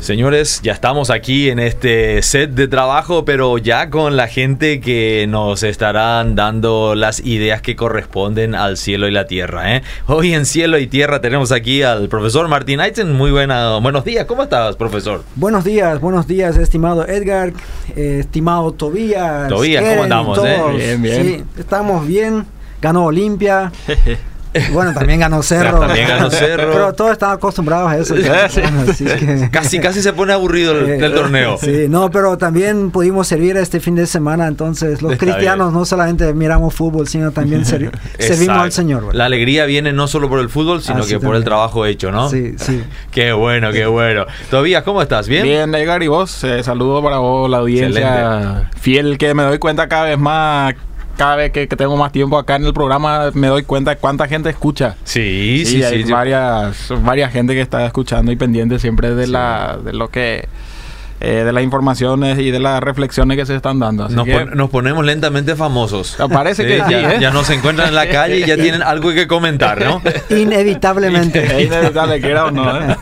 Señores, ya estamos aquí en este set de trabajo, pero ya con la gente que nos estarán dando las ideas que corresponden al cielo y la tierra. ¿eh? Hoy en cielo y tierra tenemos aquí al profesor Martín Aitzen. Muy buena, buenos días, ¿cómo estás, profesor? Buenos días, buenos días, estimado Edgar, eh, estimado Tobías. Tobías, ¿cómo andamos? Eh? Bien, bien. Sí, estamos bien. Ganó Olimpia. Bueno, también ganó Cerro. también ganó Cerro. Pero todos están acostumbrados a eso. casi, casi se pone aburrido el, torneo. Sí, no, pero también pudimos servir este fin de semana. Entonces, los cristianos no solamente miramos fútbol, sino también servimos al Señor. La alegría viene no solo por el fútbol, sino que por el trabajo hecho, ¿no? Sí, sí. qué bueno, qué bueno. Tobías, ¿cómo estás? ¿Bien? Bien, Edgar, y vos. Eh, saludo para vos, la audiencia fiel, que me doy cuenta cada vez más cada vez que, tengo más tiempo acá en el programa me doy cuenta de cuánta gente escucha. Sí, sí, sí. Hay varias, varias gente que está escuchando y pendiente siempre de, la, de lo que eh, de las informaciones y de las reflexiones que se esttan dando. nos, ponemos lentamente famosos. Parece que ya, ¿eh? ya nos encuentran en la calle y ya tienen algo que comentar, ¿no? Inevitablemente. Es inevitable, que era o no. ¿eh?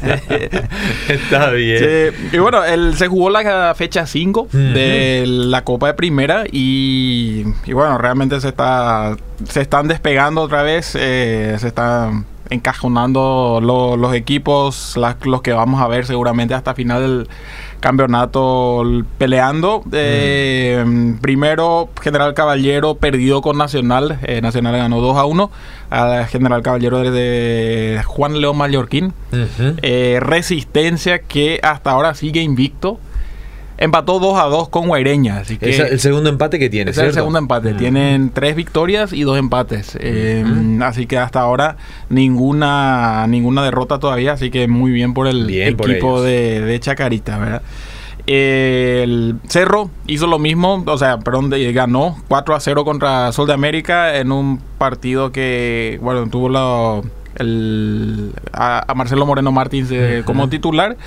Está bien. Y bueno, el, se jugó la fecha 5 de la Copa de Primera y, y, bueno, realmente se está se están despegando otra vez, se están encajonando los equipos, los que vamos a ver seguramente hasta final del campeonato peleando. Eh, primero, General Caballero perdió con Nacional. Eh, Nacional ganó 2 a 1 a General Caballero de Juan León Mallorquín. Eh, resistencia que hasta ahora sigue invicto empató 2 a 2 con Guaireña. Así que es el segundo empate que tiene. Es el segundo empate. Tienen tres victorias y dos empates. Em, así que hasta ahora ninguna ninguna derrota todavía. Así que muy bien por el equipo de, Chacarita, ¿verdad? El Cerro hizo lo mismo, o sea, perdón, ganó 4 a 0 contra Sol de América en un partido que, bueno, tuvo la, el, a, Marcelo Moreno Martins como titular.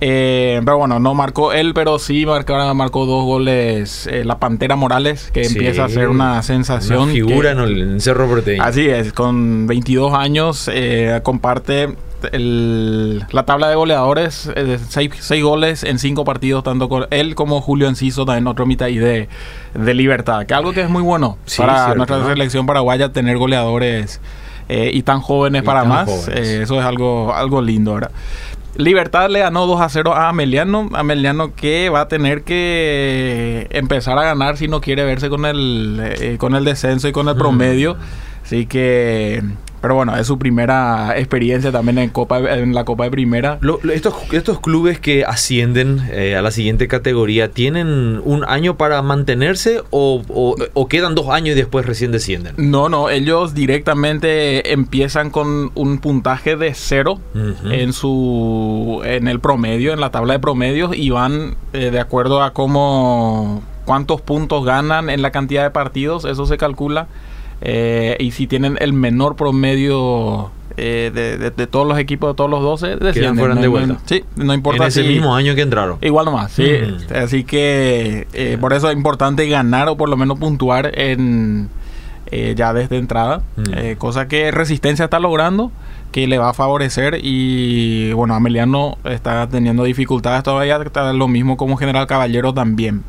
Eh, pero bueno, no marcó él, pero sí marcó, marcó dos goles eh, la Pantera Morales, que empieza a ser una sensación. Una figura en el Cerro Porteño. Así es, con 22 años eh, comparte la tabla de goleadores, 6 goles en 5 partidos, tanto con él como Julio Enciso, también otro mitad y de, de libertad, que algo que es muy bueno para nuestra selección paraguaya tener goleadores y tan jóvenes para más. eso es algo, algo lindo, ¿verdad? Libertad le ganó 2 a 0 a Ameliano. Ameliano que va a tener que empezar a ganar si no quiere verse con el, eh, con el descenso y con el promedio. Así que pero bueno, es su primera experiencia también en Copa en la Copa de Primera. estos, estos clubes que ascienden eh, a la siguiente categoría, ¿tienen un año para mantenerse o, quedan dos años y después recién descienden? No, no, ellos directamente empiezan con un puntaje de cero en su en el promedio, en la tabla de promedios y van eh, de acuerdo a cómo cuántos puntos ganan en la cantidad de partidos, eso se calcula eh, y si tienen el menor promedio eh, de, todos los equipos de todos los 12, decían fueran de vuelta. sí, no importa. En ese mismo año que entraron. Igual nomás, sí. Mm. Así que eh, por eso es importante ganar o por lo menos puntuar en ya desde entrada. Mm. cosa que Resistencia está logrando que le va a favorecer y bueno, Ameliano está teniendo dificultades todavía, está lo mismo como General Caballero también.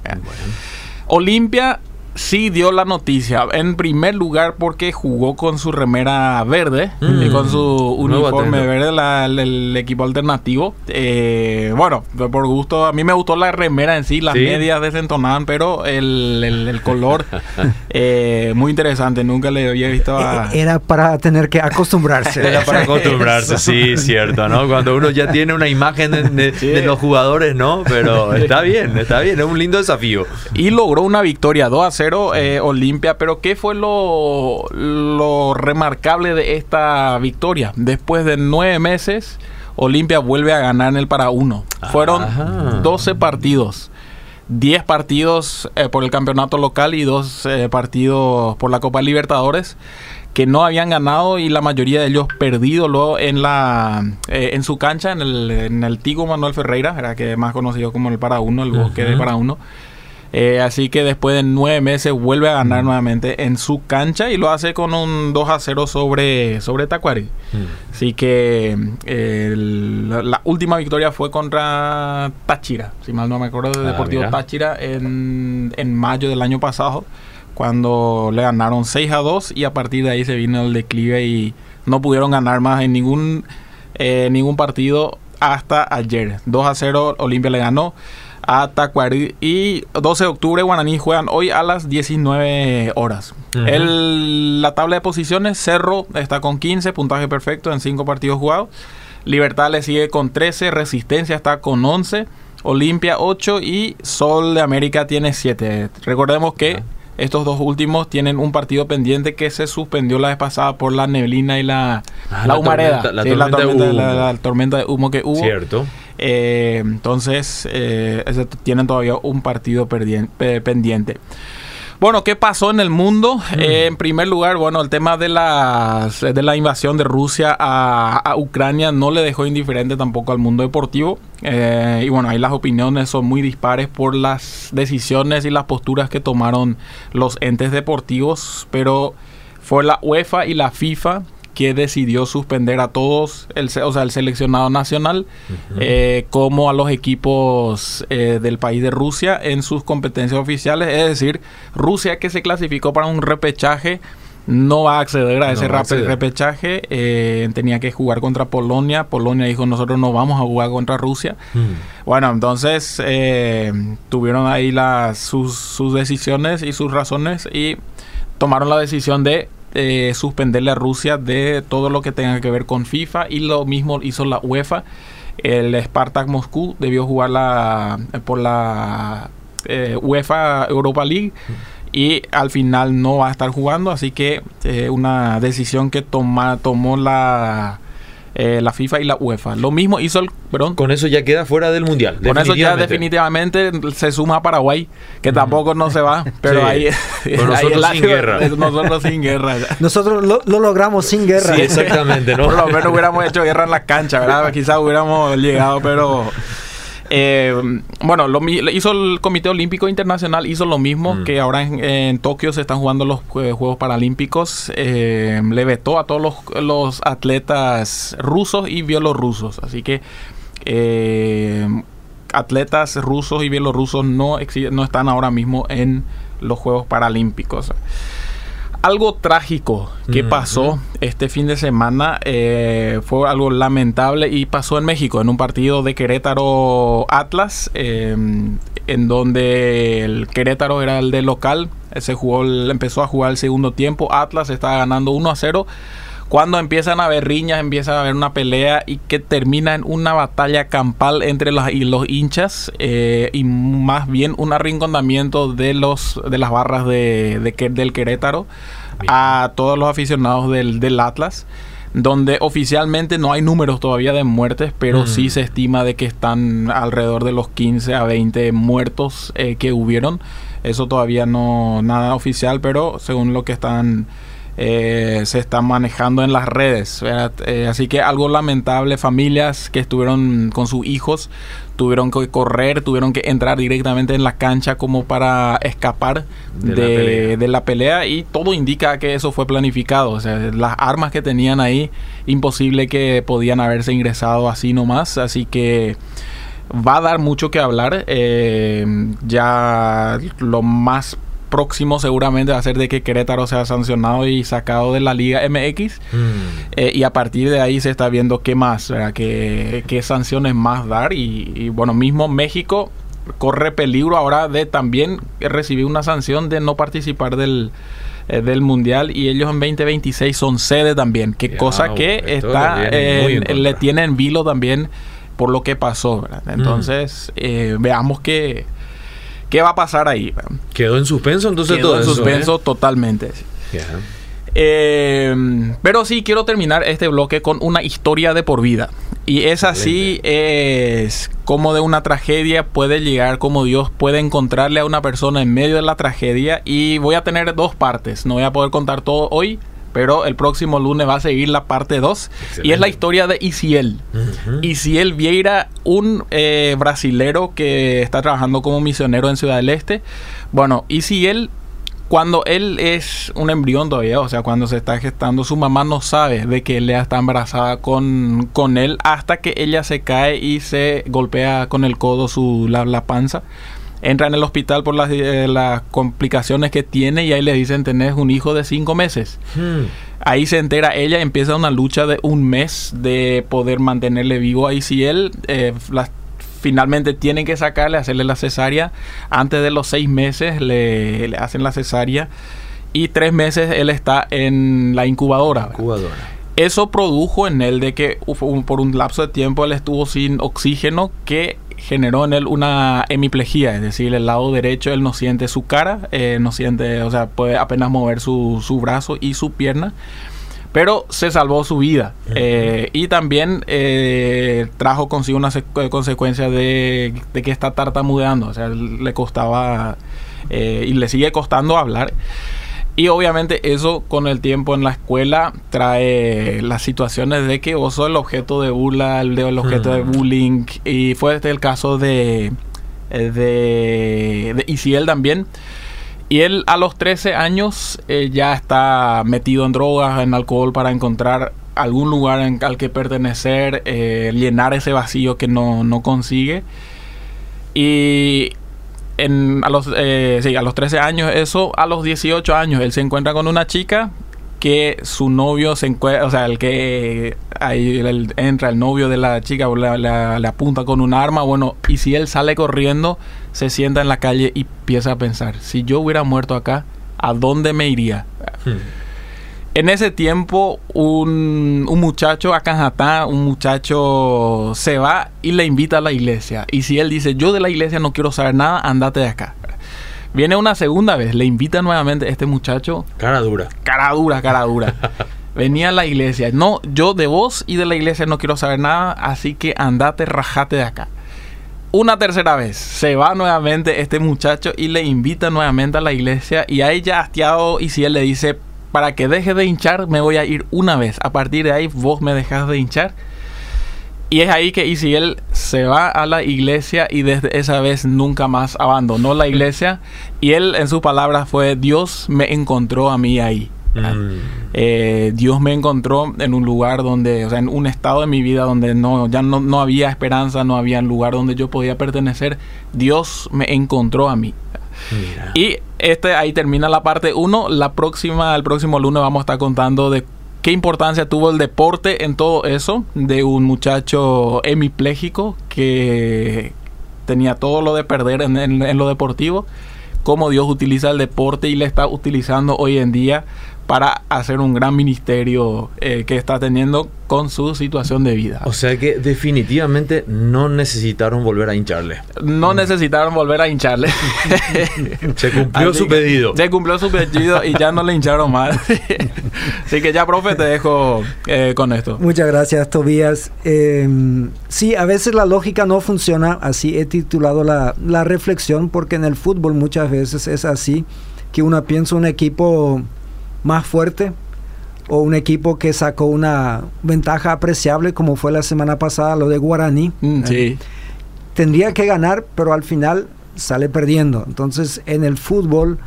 Olimpia sí dio la noticia. En primer lugar porque jugó con su remera verde mm. y con su uniforme verde, el, equipo alternativo. Eh, bueno, por gusto, a mí me gustó la remera en sí, las medias desentonaban, pero el, color eh, muy interesante. Nunca le había visto a... E-, era para tener que acostumbrarse. Era para acostumbrarse, sí, cierto, ¿no? Cuando uno ya tiene una imagen de, los jugadores, ¿no? Pero está bien, está bien, es un lindo desafío. Y logró una victoria 2 a 0 eh, Olimpia, pero ¿qué fue lo, remarcable de esta victoria? Después de nueve meses, Olimpia vuelve a ganar en el para uno. Fueron 12 partidos. 10 partidos eh, por el campeonato local y 2 eh, partidos por la Copa Libertadores que no habían ganado y la mayoría de ellos perdido en la en su cancha en el, en el Tigo Manuel Ferreira era que más conocido como el para uno el bosque de para uno Eh, así que después de nueve meses vuelve a ganar nuevamente en su cancha y lo hace con un 2 a 0 sobre, sobre Tacuari. Así que la, última victoria fue contra Táchira, si mal no me acuerdo, de ah, Deportivo Táchira en, en mayo del año pasado, cuando le ganaron 6 a 2 y a partir de ahí se vino el declive y no pudieron ganar más en ningún, eh, ningún partido hasta ayer. 2 a 0 Olimpia le ganó a Tacuarí. Y 12 de octubre, Guaraní juegan hoy a las 19 horas. la tabla de posiciones, Cerro está con 15, puntaje perfecto en 5 partidos jugados. Libertad le sigue con 13, Resistencia está con 11, Olimpia 8 y Sol de América tiene 7. Recordemos que estos dos últimos tienen un partido pendiente que se suspendió la vez pasada por la neblina y la, ah, la, humareda. La tormenta, de humo que hubo. Cierto. Eh, entonces, eh, tienen todavía un partido pendiente. Bueno, ¿qué pasó en el mundo? Mm. Eh, en primer lugar, bueno, el tema de la, de la invasión de Rusia a, Ucrania no le dejó indiferente tampoco al mundo deportivo. y bueno, ahí las opiniones son muy dispares por las decisiones y las posturas que tomaron los entes deportivos, pero fue la UEFA y la FIFA que decidió suspender a todos, el, o sea, el seleccionado nacional, eh, como a los equipos eh, del país de Rusia en sus competencias oficiales. Es decir, Rusia que se clasificó para un repechaje no va a acceder a ese repechaje. Eh, tenía que jugar contra Polonia. Polonia dijo, nosotros no vamos a jugar contra Rusia. Bueno, entonces tuvieron ahí las, sus, sus decisiones y sus razones y tomaron la decisión de eh, suspenderle a Rusia de todo lo que tenga que ver con FIFA y lo mismo hizo la UEFA. El Spartak Moscú debió jugar la, por la eh, UEFA Europa League y al final no va a estar jugando, así que eh, una decisión que tomó la eh, la FIFA y la UEFA. Lo mismo hizo el... Perdón. Con eso ya queda fuera del Mundial. Con eso ya definitivamente se suma a Paraguay, que tampoco no se va, pero ahí... nosotros sin guerra. Nosotros sin guerra. Nosotros lo, logramos sin guerra. Sí, exactamente, ¿no? Por lo menos hubiéramos hecho guerra en la cancha, ¿verdad? Quizás hubiéramos llegado, pero... Eh, bueno, lo, hizo el Comité Olímpico Internacional, hizo lo mismo mm. que ahora en, Tokio se están jugando los Juegos Paralímpicos. Eh, le vetó a todos los, atletas rusos y bielorrusos. Así que eh, atletas rusos y bielorrusos no, no están ahora mismo en los Juegos Paralímpicos algo trágico que pasó este fin de semana eh, fue algo lamentable y pasó en México, en un partido de Querétaro Atlas, em, en donde el Querétaro era el de local, se jugó, empezó a jugar el segundo tiempo, Atlas estaba ganando 1 a 0 cuando empiezan a haber riñas, empieza a haber una pelea y que termina en una batalla campal entre los, los hinchas eh, y más bien un arrinconamiento de los de las barras de, del Querétaro a todos los aficionados del, Atlas donde oficialmente no hay números todavía de muertes, pero sí mm. se estima de que están alrededor de los 15 a 20 muertos eh, que hubieron. Eso todavía no nada oficial, pero según lo que están eh, se está manejando en las redes. Eh, así que algo lamentable, familias que estuvieron con sus hijos tuvieron que correr, tuvieron que entrar directamente en la cancha como para escapar de, la, pelea. y todo indica que eso fue planificado. O sea, las armas que tenían ahí, imposible que podían haberse ingresado así nomás. Así que va a dar mucho que hablar. Eh, ya lo más próximo seguramente va a ser de que Querétaro sea sancionado y sacado de la Liga MX. Mm. Eh, y a partir de ahí se está viendo qué más, Qué, qué sanciones más dar. Y, bueno, mismo México corre peligro ahora de también recibir una sanción de no participar del, eh, del mundial y ellos en 2026 son sede también, qué cosa que está le tienen vilo también por lo que pasó. Entonces, eh, veamos que ¿Qué va a pasar ahí? Quedó en suspenso entonces Quedó en suspenso ¿eh? totalmente. Eh, pero sí, quiero terminar este bloque con una historia de por vida. Y es así, es como de una tragedia puede llegar, como Dios puede encontrarle a una persona en medio de la tragedia. Y voy a tener dos partes, no voy a poder contar todo hoy, pero el próximo lunes va a seguir la parte 2 y es la historia de Isiel. Isiel Vieira, un eh, brasilero que está trabajando como misionero en Ciudad del Este. Bueno, Isiel cuando él es un embrión todavía, o sea, cuando se está gestando, su mamá no sabe de que ella está embarazada con, con él hasta que ella se cae y se golpea con el codo su, la, panza. Entra en el hospital por las, eh, las, complicaciones que tiene y ahí le dicen tenés un hijo de cinco meses. Hmm. Ahí se entera ella, empieza una lucha de un mes de poder mantenerle vivo. Ahí si él eh, las finalmente tienen que sacarle, hacerle la cesárea. Antes de los seis meses le, hacen la cesárea y tres meses él está en la incubadora. Eso produjo en él de que por un lapso de tiempo él estuvo sin oxígeno que generó en él una hemiplegia, es decir, el lado derecho él no siente su cara, eh, no siente, o sea, puede apenas mover su, su brazo y su pierna pero se salvó su vida. Eh, y también eh, trajo consigo una eh, consecuencia de, que está tartamudeando, o sea, le costaba y le sigue costando hablar. Y obviamente eso con el tiempo en la escuela trae las situaciones de que vos sos el objeto de burla, el, el objeto de bullying. Y fue este el caso de, de, de Isiel también. Y él a los 13 años eh, ya está metido en drogas, en alcohol para encontrar algún lugar en, al que pertenecer, eh, llenar ese vacío que no, no consigue. Y en, a, los, eh, sí, a los 13 años, eso, a los 18 años, él se encuentra con una chica que su novio se encuentra, o sea, el que ahí entra el novio de la chica, le apunta con un arma, bueno, y si él sale corriendo, se sienta en la calle y empieza a pensar, si yo hubiera muerto acá, ¿a dónde me iría? Hmm. En ese tiempo, un, un muchacho a Canjatá, un muchacho se va y le invita a la iglesia. Y si él dice, yo de la iglesia no quiero saber nada, andate de acá. Viene una segunda vez, le invita nuevamente a este muchacho. Cara dura. Cara dura, cara dura. Venía a la iglesia. No, yo de vos y de la iglesia no quiero saber nada, así que andate, rajate de acá. Una tercera vez, se va nuevamente este muchacho y le invita nuevamente a la iglesia y ahí ya hastiado y si él le dice, para que deje de hinchar, me voy a ir una vez. A partir de ahí vos me dejas de hinchar y es ahí que Isiel se va a la iglesia y desde esa vez nunca más abandonó la iglesia. Y él en sus palabras fue, Dios me encontró a mí ahí. Mm. Eh, Dios me encontró en un lugar donde, o sea, en un estado de mi vida donde no, ya no, no había esperanza, no había un lugar donde yo podía pertenecer. Dios me encontró a mí. Y este ahí termina la parte 1. La próxima, el próximo lunes vamos a estar contando de ¿Qué importancia tuvo el deporte en todo eso? De un muchacho hemipléjico que tenía todo lo de perder en, lo deportivo. Cómo Dios utiliza el deporte y le está utilizando hoy en día para hacer un gran ministerio eh, que está teniendo con su situación de vida. O sea que definitivamente no necesitaron volver a hincharle. No necesitaron volver a hincharle. se cumplió su pedido. Se cumplió su pedido y ya no le hincharon más. Así que ya, profe, te dejo eh, con esto. Muchas gracias, Tobías. Em, sí, a veces la lógica no funciona. Así he titulado la, la reflexión porque en el fútbol muchas veces es así que uno piensa un equipo más fuerte o un equipo que sacó una ventaja apreciable como fue la semana pasada lo de Guaraní. Mm, eh, tendría que ganar, pero al final sale perdiendo. Entonces en el fútbol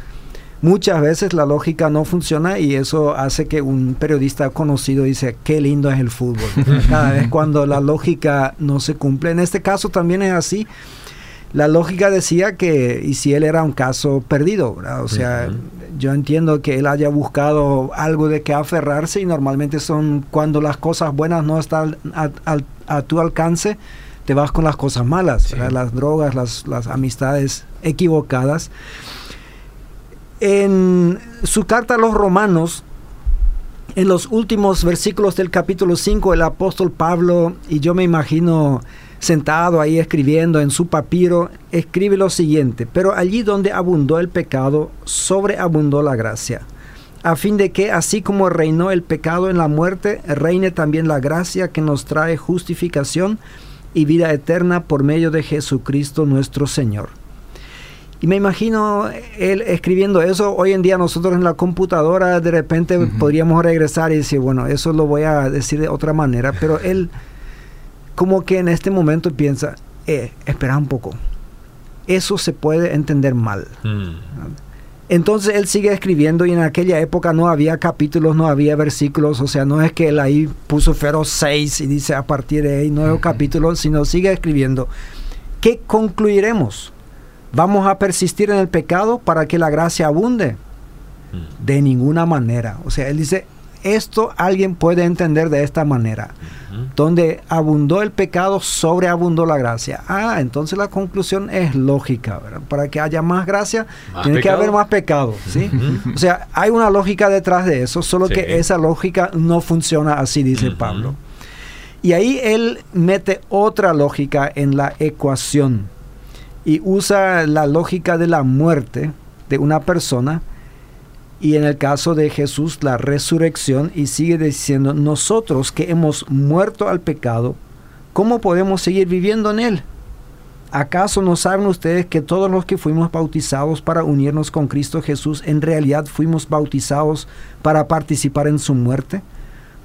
muchas veces la lógica no funciona y eso hace que un periodista conocido dice, qué lindo es el fútbol. Cada vez cuando la lógica no se cumple. En este caso también es así la lógica decía que y si él era un caso perdido, o sea, yo entiendo que él haya buscado algo de que aferrarse y normalmente son cuando las cosas buenas no están a, tu alcance, te vas con las cosas malas, las drogas, las, las amistades equivocadas. En su carta a los romanos, en los últimos versículos del capítulo 5, el apóstol Pablo, y yo me imagino sentado ahí escribiendo en su papiro, escribe lo siguiente, pero allí donde abundó el pecado, sobreabundó la gracia, a fin de que así como reinó el pecado en la muerte, reine también la gracia que nos trae justificación y vida eterna por medio de Jesucristo nuestro Señor. Y me imagino él escribiendo eso. Hoy en día nosotros en la computadora de repente podríamos regresar y decir, bueno, eso lo voy a decir de otra manera. Pero él como que en este momento piensa, eh, espera un poco. Eso se puede entender mal. Mm. Entonces él sigue escribiendo y en aquella época no había capítulos, no había versículos, o sea, no es que él ahí puso feroz 6 y dice a partir de ahí nuevo capítulo, sino sigue escribiendo. ¿Qué concluiremos? ¿Vamos a persistir en el pecado para que la gracia abunde? Mm. De ninguna manera. O sea, él dice, esto alguien puede entender de esta manera. Donde abundó el pecado, sobreabundó la gracia. Ah, entonces la conclusión es lógica. ¿verdad? Para que haya más gracia, tiene que haber más pecado. ¿sí? O sea, hay una lógica detrás de eso, solo que esa lógica no funciona así, dice Pablo. Y ahí él mete otra lógica en la ecuación y usa la lógica de la muerte de una persona y en el caso de Jesús la resurrección y sigue diciendo, nosotros que hemos muerto al pecado, ¿cómo podemos seguir viviendo en él? ¿Acaso no saben ustedes que todos los que fuimos bautizados para unirnos con Cristo Jesús en realidad fuimos bautizados para participar en su muerte?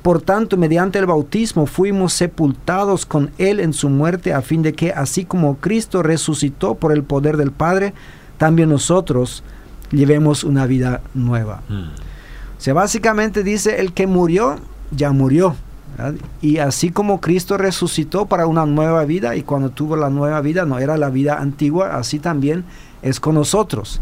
Por tanto, mediante el bautismo fuimos sepultados con Él en su muerte, a fin de que, así como Cristo resucitó por el poder del Padre, también nosotros llevemos una vida nueva. Mm. O sea, básicamente dice, el que murió, ya murió. Y así como Cristo resucitó para una nueva vida, y cuando tuvo la nueva vida no era la vida antigua, así también es con nosotros.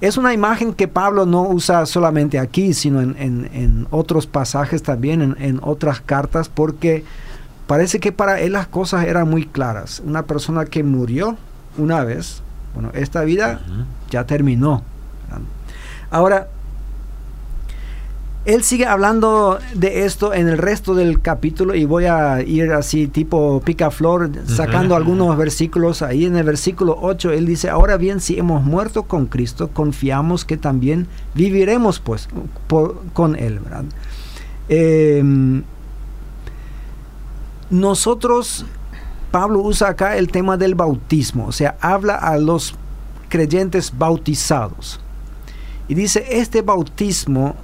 Es una imagen que Pablo no usa solamente aquí, sino en, otros pasajes también, en, otras cartas, porque parece que para él las cosas eran muy claras. Una persona que murió una vez, bueno, esta vida ya terminó. Ahora, él sigue hablando de esto en el resto del capítulo y voy a ir así tipo picaflor sacando algunos versículos. Ahí en el versículo 8 él dice, ahora bien, si hemos muerto con Cristo, confiamos que también viviremos pues con Él. Em, nosotros, Pablo usa acá el tema del bautismo, o sea, habla a los creyentes bautizados. Y dice, este bautismo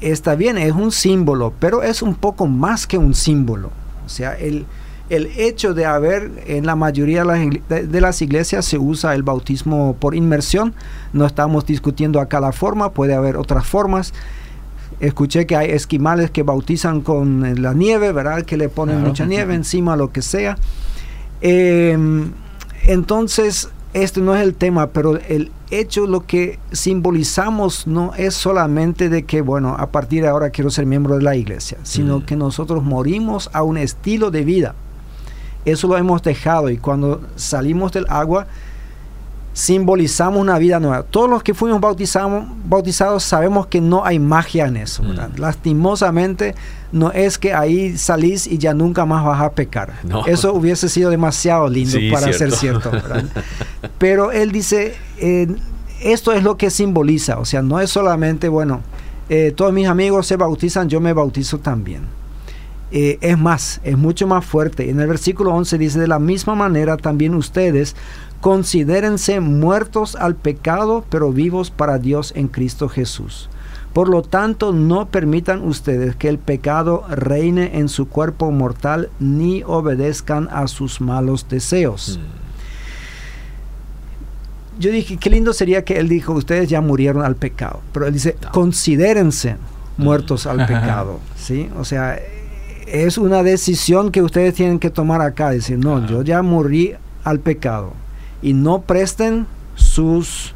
está bien, es un símbolo, pero es un poco más que un símbolo. O sea, el, el hecho de haber en la mayoría de las iglesias se usa el bautismo por inmersión. No estamos discutiendo acá la forma, puede haber otras formas. Escuché que hay esquimales que bautizan con la nieve, ¿verdad? Que le ponen mucha nieve encima, lo que sea. Em, entonces, este no es el tema, pero el hecho, lo que simbolizamos no es solamente de que, bueno, a partir de ahora quiero ser miembro de la iglesia, sino mm. que nosotros morimos a un estilo de vida. Eso lo hemos dejado y cuando salimos del agua, simbolizamos una vida nueva. Todos los que fuimos bautizados, bautizados sabemos que no hay magia en eso. Mm. Lastimosamente, no es que ahí salís y ya nunca más vas a pecar. Eso hubiese sido demasiado lindo para ser cierto. Pero él dice, eh, esto es lo que simboliza. O sea, no es solamente, bueno, eh, todos mis amigos se bautizan, yo me bautizo también. Eh, es más, es mucho más fuerte. En el versículo 11 dice, de la misma manera también ustedes considérense muertos al pecado, pero vivos para Dios en Cristo Jesús. Por lo tanto, no permitan ustedes que el pecado reine en su cuerpo mortal, ni obedezcan a sus malos deseos. Mm. Yo dije, qué lindo sería que él dijo, ustedes ya murieron al pecado. Pero él dice, considérense muertos al pecado. ¿sí? O sea, es una decisión que ustedes tienen que tomar acá. Decir, no, yo ya morí al pecado y no presten sus...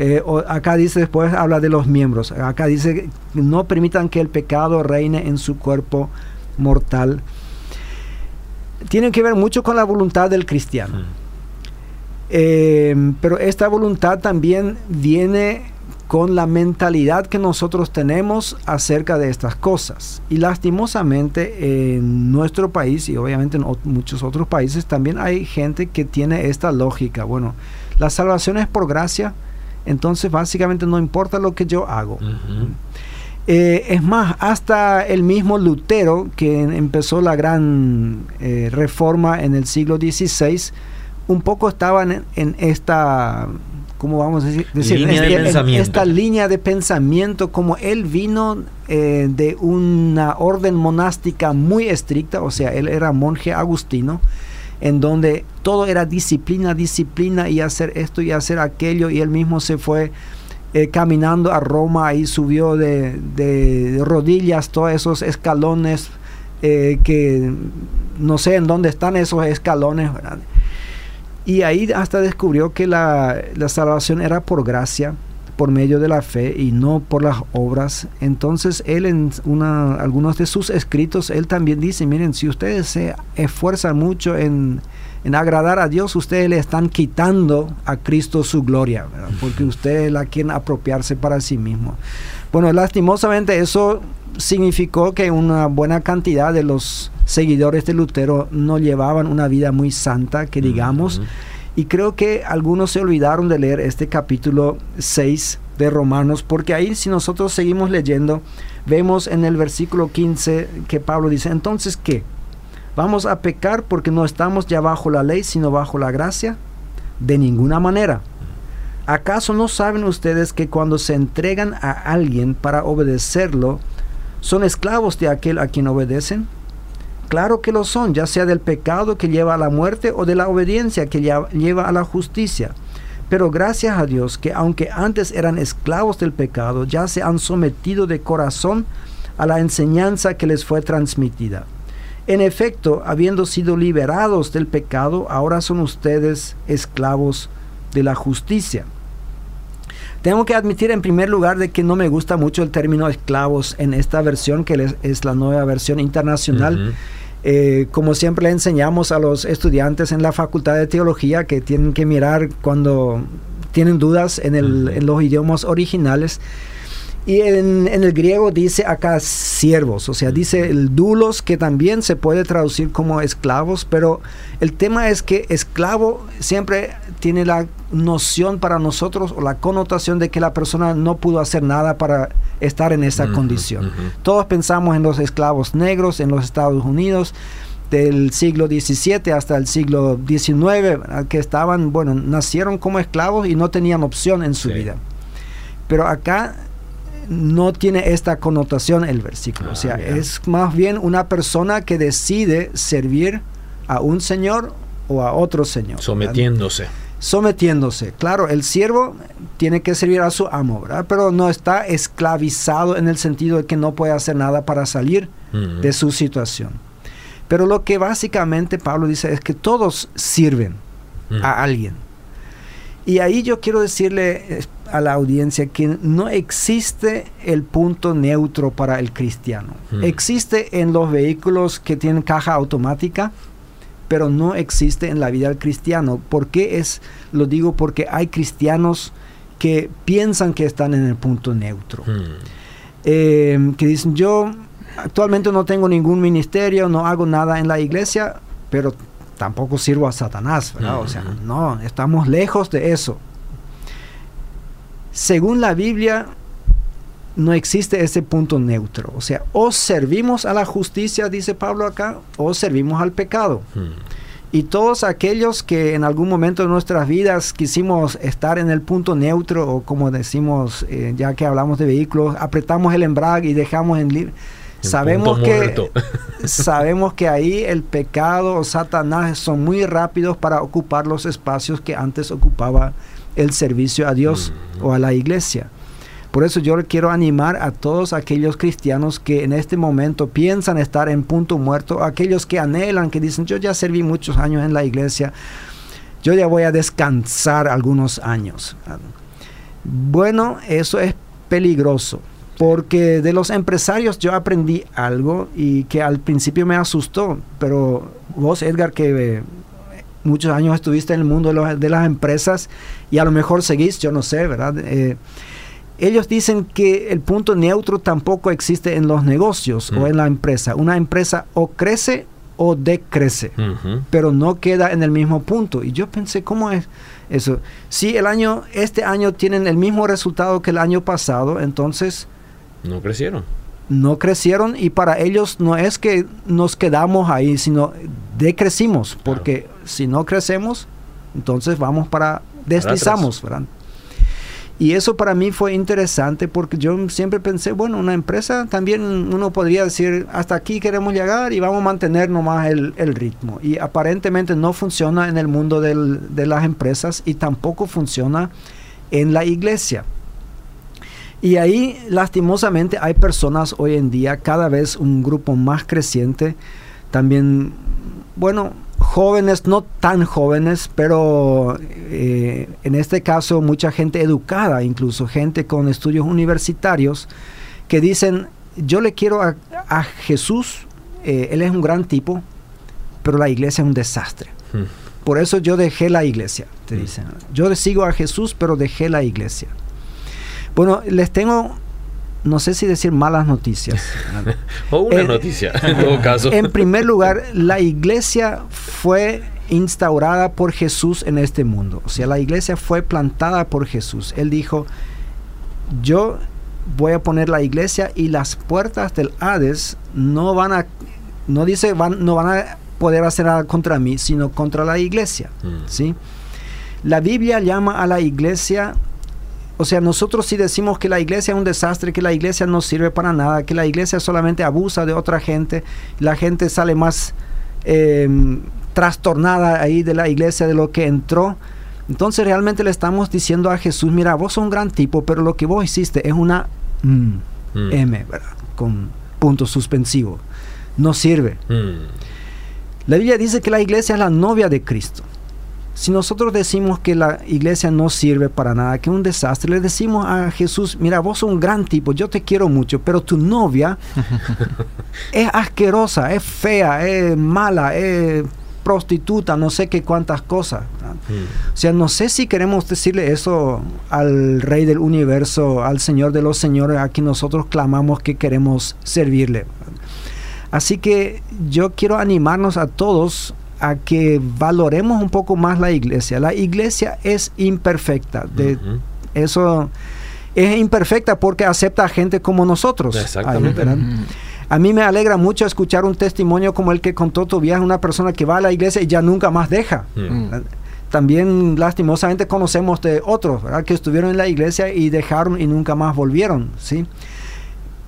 Eh, acá dice después, habla de los miembros. Acá dice, no permitan que el pecado reine en su cuerpo mortal. Tiene que ver mucho con la voluntad del cristiano. Eh, pero esta voluntad también viene con la mentalidad que nosotros tenemos acerca de estas cosas. Y lastimosamente en nuestro país y obviamente en muchos otros países también hay gente que tiene esta lógica. Bueno, la salvación es por gracia, entonces básicamente no importa lo que yo hago. Eh, es más, hasta el mismo Lutero, que empezó la gran eh, reforma en el siglo XVI, un poco estaban en esta ¿cómo vamos a decir? Línea de pensamiento. esta línea de pensamiento, como él vino eh, de una orden monástica muy estricta, o sea, él era monje agustino, en donde todo era disciplina, disciplina y hacer esto y hacer aquello, y él mismo se fue eh, caminando a Roma, y subió de, de rodillas todos esos escalones eh, que no sé en dónde están esos escalones. Y ahí hasta descubrió que la, la, salvación era por gracia, por medio de la fe y no por las obras. Entonces él en una, algunos de sus escritos, él también dice, miren, si ustedes se esfuerzan mucho en, en agradar a Dios, ustedes le están quitando a Cristo su gloria, porque ustedes la quieren apropiarse para sí mismos. Bueno, lastimosamente eso significó que una buena cantidad de los seguidores de Lutero no llevaban una vida muy santa, que digamos, y creo que algunos se olvidaron de leer este capítulo 6 de Romanos, porque ahí si nosotros seguimos leyendo, vemos en el versículo 15 que Pablo dice, entonces ¿qué? ¿Vamos a pecar porque no estamos ya bajo la ley, sino bajo la gracia? De ninguna manera. ¿Acaso no saben ustedes que cuando se entregan a alguien para obedecerlo, son esclavos de aquel a quien obedecen? Claro que lo son, ya sea del pecado que lleva a la muerte o de la obediencia que lleva a la justicia. Pero gracias a Dios que aunque antes eran esclavos del pecado, ya se han sometido de corazón a la enseñanza que les fue transmitida. En efecto, habiendo sido liberados del pecado, ahora son ustedes esclavos de la justicia. Tengo que admitir en primer lugar de que no me gusta mucho el término esclavos en esta versión, que es la nueva versión internacional. Eh, como siempre le enseñamos a los estudiantes en la Facultad de Teología que tienen que mirar cuando tienen dudas en, en los idiomas originales. Y en, el griego dice acá siervos, o sea, dice el dulos, que también se puede traducir como esclavos, pero el tema es que esclavo siempre tiene la noción para nosotros o la connotación de que la persona no pudo hacer nada para estar en esa condición. Todos pensamos en los esclavos negros en los Estados Unidos del siglo XVII hasta el siglo XIX, que estaban, bueno, nacieron como esclavos y no tenían opción en su vida. Pero acá no tiene esta connotación el versículo. o sea, ah, es más bien una persona que decide servir a un señor o a otro señor. Sometiéndose. Sometiéndose. Claro, el siervo tiene que servir a su amo, ¿verdad? Pero no está esclavizado en el sentido de que no puede hacer nada para salir de su situación. Pero lo que básicamente Pablo dice es que todos sirven a alguien. Y ahí yo quiero decirle a la audiencia que no existe el punto neutro para el cristiano. Hmm. Existe en los vehículos que tienen caja automática, pero no existe en la vida del cristiano. ¿Por qué es? Lo digo porque hay cristianos que piensan que están en el punto neutro. Hmm. Em, que dicen, yo actualmente no tengo ningún ministerio, no hago nada en la iglesia, pero tampoco sirvo a Satanás, O sea, hmm. no, estamos lejos de eso. Según la Biblia, no existe ese punto neutro. O sea, o servimos a la justicia, dice Pablo acá, o servimos al pecado. Hmm. Y todos aquellos que en algún momento de nuestras vidas quisimos estar en el punto neutro, o como decimos, eh, ya que hablamos de vehículos, apretamos el embrague y dejamos en libre. Sabemos que, sabemos que ahí el pecado o Satanás son muy rápidos para ocupar los espacios que antes ocupaba el servicio a Dios o a la iglesia. Por eso yo quiero animar a todos aquellos cristianos que en este momento piensan estar en punto muerto, aquellos que anhelan, que dicen, yo ya serví muchos años en la iglesia, yo ya voy a descansar algunos años. Bueno, eso es peligroso, porque de los empresarios yo aprendí algo y que al principio me asustó, pero vos, Edgar, que muchos años estuviste en el mundo de, las empresas y a lo mejor seguís, yo no sé, ¿verdad? Eh, ellos dicen que el punto neutro tampoco existe en los negocios o en la empresa. Una empresa o crece o decrece, pero no queda en el mismo punto. Y yo pensé, ¿cómo es eso? Si el año, este año tienen el mismo resultado que el año pasado, entonces... No crecieron no crecieron y para ellos no es que nos quedamos ahí, sino decrecimos, porque si no crecemos, entonces vamos para, deslizamos, ¿verdad? Y eso para mí fue interesante porque yo siempre pensé, bueno, una empresa también uno podría decir, hasta aquí queremos llegar y vamos a mantener nomás el, el ritmo. Y aparentemente no funciona en el mundo del, de las empresas y tampoco funciona en la iglesia. Y ahí, lastimosamente, hay personas hoy en día, cada vez un grupo más creciente, también, bueno, jóvenes, no tan jóvenes, pero eh, en este caso mucha gente educada, incluso gente con estudios universitarios, que dicen, yo le quiero a, Jesús, eh, Él es un gran tipo, pero la iglesia es un desastre. Hmm. Por eso yo dejé la iglesia, te hmm. dicen. Yo sigo a Jesús, pero dejé la iglesia. Bueno, les tengo no sé si decir malas noticias. o una noticia, en todo caso. En primer lugar, la iglesia fue instaurada por Jesús en este mundo. O sea, la iglesia fue plantada por Jesús. Él dijo, yo voy a poner la iglesia y las puertas del Hades no van a, no dice, van, no van a poder hacer nada contra mí, sino contra la iglesia. Mm. ¿sí? La Biblia llama a la iglesia o sea, nosotros si decimos que la iglesia es un desastre, que la iglesia no sirve para nada, que la iglesia solamente abusa de otra gente, la gente sale más em, trastornada ahí de la iglesia de lo que entró. Entonces realmente le estamos diciendo a Jesús, mira, vos sos un gran tipo, pero lo que vos hiciste es una mm, mm. M, ¿verdad? Con punto suspensivo. No sirve. Mm. La Biblia dice que la iglesia es la novia de Cristo. Si nosotros decimos que la iglesia no sirve para nada, que es un desastre, le decimos a Jesús, mira, vos sos un gran tipo, yo te quiero mucho, pero tu novia es asquerosa, es fea, es mala, es prostituta, no sé qué cuántas cosas. Hmm. O sea, no sé si queremos decirle eso al Rey del Universo, al Señor de los Señores, a quien nosotros clamamos que queremos servirle. Así que yo quiero animarnos a todos a que valoremos un poco más la iglesia. La iglesia es imperfecta. De, Eso es imperfecta porque acepta a gente como nosotros. Exactamente. a mí me alegra mucho escuchar un testimonio como el que contó Tobias, una persona que va a la iglesia y ya nunca más deja. También lastimosamente conocemos de otros que estuvieron en la iglesia y dejaron y nunca más volvieron. ¿sí?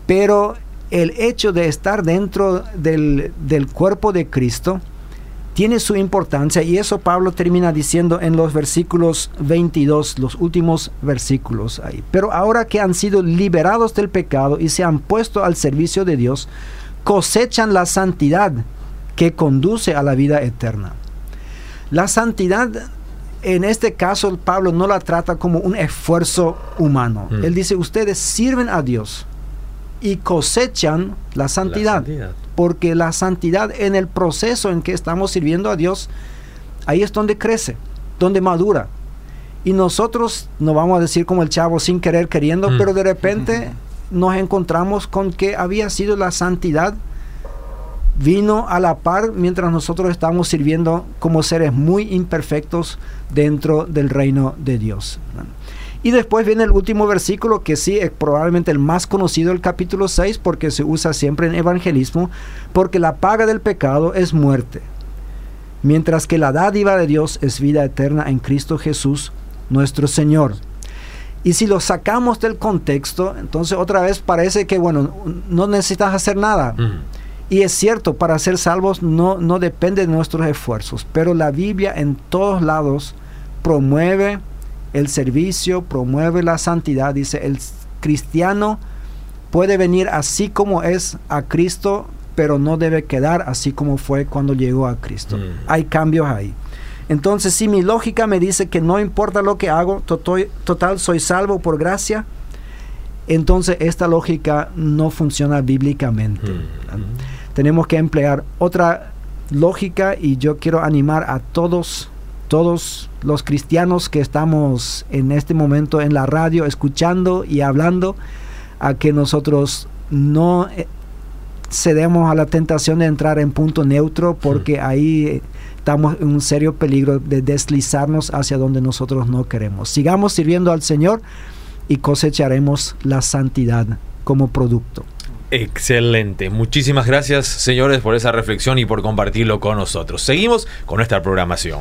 Pero el hecho de estar dentro del, del cuerpo de Cristo, tiene su importancia y eso Pablo termina diciendo en los versículos 22, los últimos versículos ahí. Pero ahora que han sido liberados del pecado y se han puesto al servicio de Dios, cosechan la santidad que conduce a la vida eterna. La santidad, en este caso Pablo no la trata como un esfuerzo humano. Mm. Él dice, ustedes sirven a Dios y cosechan la santidad, Porque la santidad en el proceso en que estamos sirviendo a Dios, ahí es donde crece, donde madura. Y nosotros, no vamos a decir como el chavo sin querer queriendo, mm. pero de repente nos encontramos con que había sido la santidad vino a la par mientras nosotros estamos sirviendo como seres muy imperfectos dentro del reino de Dios. Y después viene el último versículo, que sí es probablemente el más conocido del capítulo 6, porque se usa siempre en evangelismo, porque la paga del pecado es muerte, mientras que la dádiva de Dios es vida eterna en Cristo Jesús, nuestro Señor. Y si lo sacamos del contexto, entonces otra vez parece que, bueno, no necesitas hacer nada. Y es cierto, para ser salvos no, no depende de nuestros esfuerzos, pero la Biblia en todos lados promueve el servicio, promueve la santidad. Dice, el cristiano puede venir así como es a Cristo, pero no debe quedar así como fue cuando llegó a Cristo. Mm. Hay cambios ahí. Entonces, si mi lógica me dice que no importa lo que hago, total, soy salvo por gracia, entonces esta lógica no funciona bíblicamente. Mm. Tenemos que emplear otra lógica y yo quiero animar a todos todos los cristianos que estamos en este momento en la radio escuchando y hablando, a que nosotros no eh, cedemos a la tentación de entrar en punto neutro porque ahí estamos en un serio peligro de deslizarnos hacia donde nosotros no queremos. Sigamos sirviendo al Señor y cosecharemos la santidad como producto. Excelente. Muchísimas gracias, señores, por esa reflexión y por compartirlo con nosotros. Seguimos con nuestra programación.